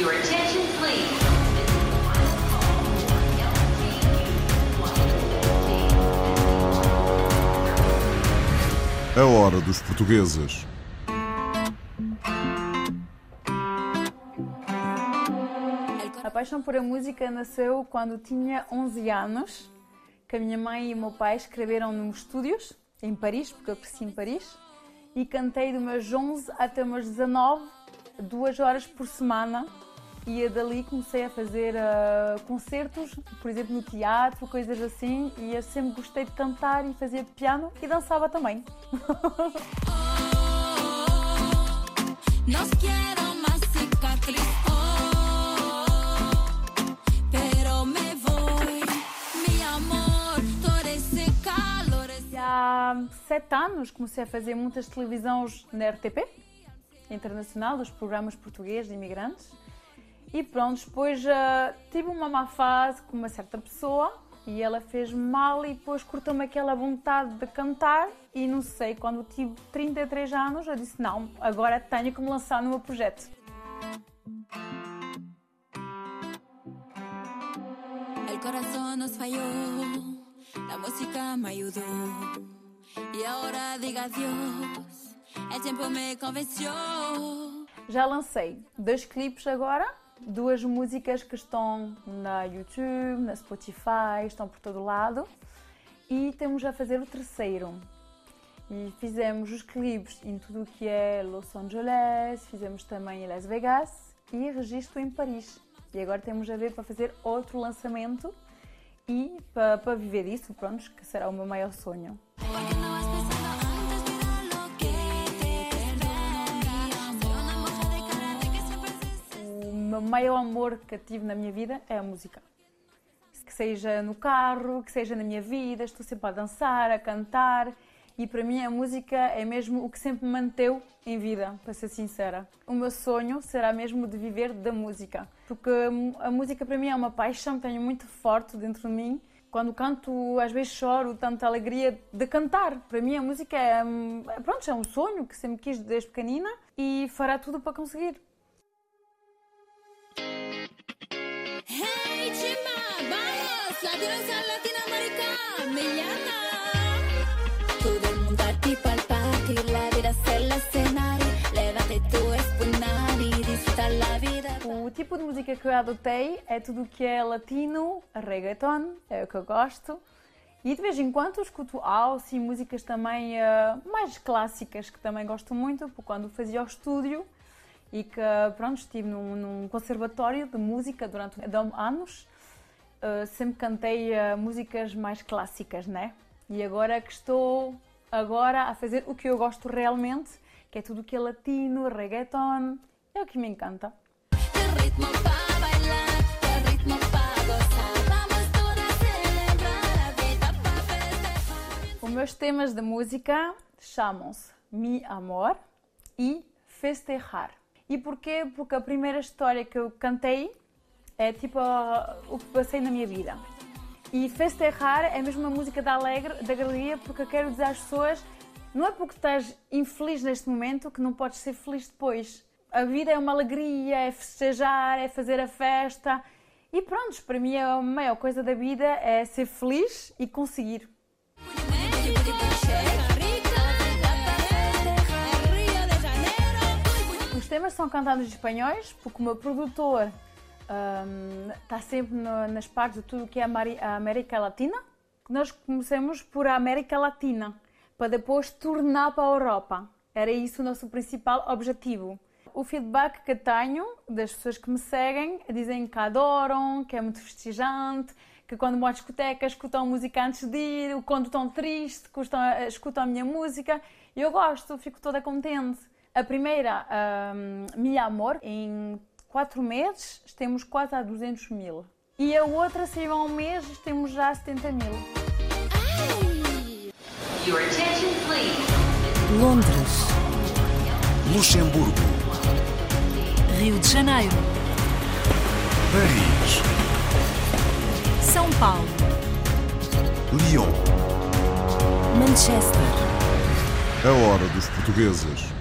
Your attention, please. A hora dos portugueses. A paixão por a música nasceu quando tinha 11 anos, que a minha mãe e o meu pai escreveram nos estúdios, em Paris, porque eu cresci em Paris, e cantei dos meus 11 até os meus 19, duas horas por semana. E dali comecei a fazer ah, concertos, por exemplo, no teatro, coisas assim, e eu sempre gostei de cantar e fazia piano e dançava também. Há sete anos comecei a fazer muitas televisões na RTP, internacional, dos programas portugueses de imigrantes. E pronto, depois ah, tive uma má fase com uma certa pessoa e ela fez mal e depois cortou-me aquela vontade de cantar e não sei, quando tive 33 anos eu disse não, agora tenho que me lançar no meu projeto. El corazón nos falló, la música me ayudó. Y ahora diga adiós, el tiempo me convenció. Já lancei dois clipes agora, duas músicas que estão na YouTube, na Spotify, estão por todo lado. E temos a fazer o terceiro. E fizemos os clipes em tudo o que é Los Angeles, fizemos também em Las Vegas e registro em Paris. E agora temos a ver para fazer outro lançamento e para, para viver isso, pronto, que será o meu maior sonho. Maior amor que tive na minha vida é a música. Que seja no carro, que seja na minha vida, estou sempre a dançar, a cantar. E para mim a música é mesmo o que sempre me manteve em vida, para ser sincera. O meu sonho será mesmo de viver da música. Porque a música para mim é uma paixão que tenho muito forte dentro de mim. Quando canto, às vezes choro, tanta alegria de cantar. Para mim a música é, hum, pronto, é um sonho que sempre quis desde pequenina e fará tudo para conseguir. O tipo de música que eu adotei é tudo o que é latino, reggaeton, é o que eu gosto. E de vez em quando escuto house e músicas também eh, mais clássicas, que também gosto muito, porque quando fazia o estúdio e que, pronto, estive num, num conservatório de música durante anos, eh, sempre cantei eh, músicas mais clássicas, né? E agora que estou agora a fazer o que eu gosto realmente, que é tudo o que é latino, reggaeton, é o que me encanta. Os meus temas de música chamam-se Mi Amor e Festejar. E porquê? Porque a primeira história que eu cantei é tipo ah, o que passei na minha vida. E Festejar é mesmo uma música da alegre, da alegria, porque eu quero dizer às pessoas não é porque estás infeliz neste momento que não podes ser feliz depois. A vida é uma alegria, é festejar, é fazer a festa. E pronto, para mim a maior coisa da vida é ser feliz e conseguir. Os temas são cantados em espanhóis porque o meu produtor está sempre no- nas partes de tudo que é a América Latina. Nós começamos por a América Latina para depois tornar para a Europa. Era isso o nosso principal objetivo. O feedback que tenho das pessoas que me seguem dizem que adoram, que é muito festejante, que quando vão à discoteca escutam música antes de ir, quando estão tristes, a- escutam a minha música. Eu gosto, fico toda contente. A primeira, hum, Mi Amor, em quatro meses temos quase a 200 mil. E a outra, saiu há um mês, temos já 70 mil. Your attention, please. Londres, Luxemburgo, Rio de Janeiro, Paris, São Paulo, Lyon. Manchester, A hora dos portugueses.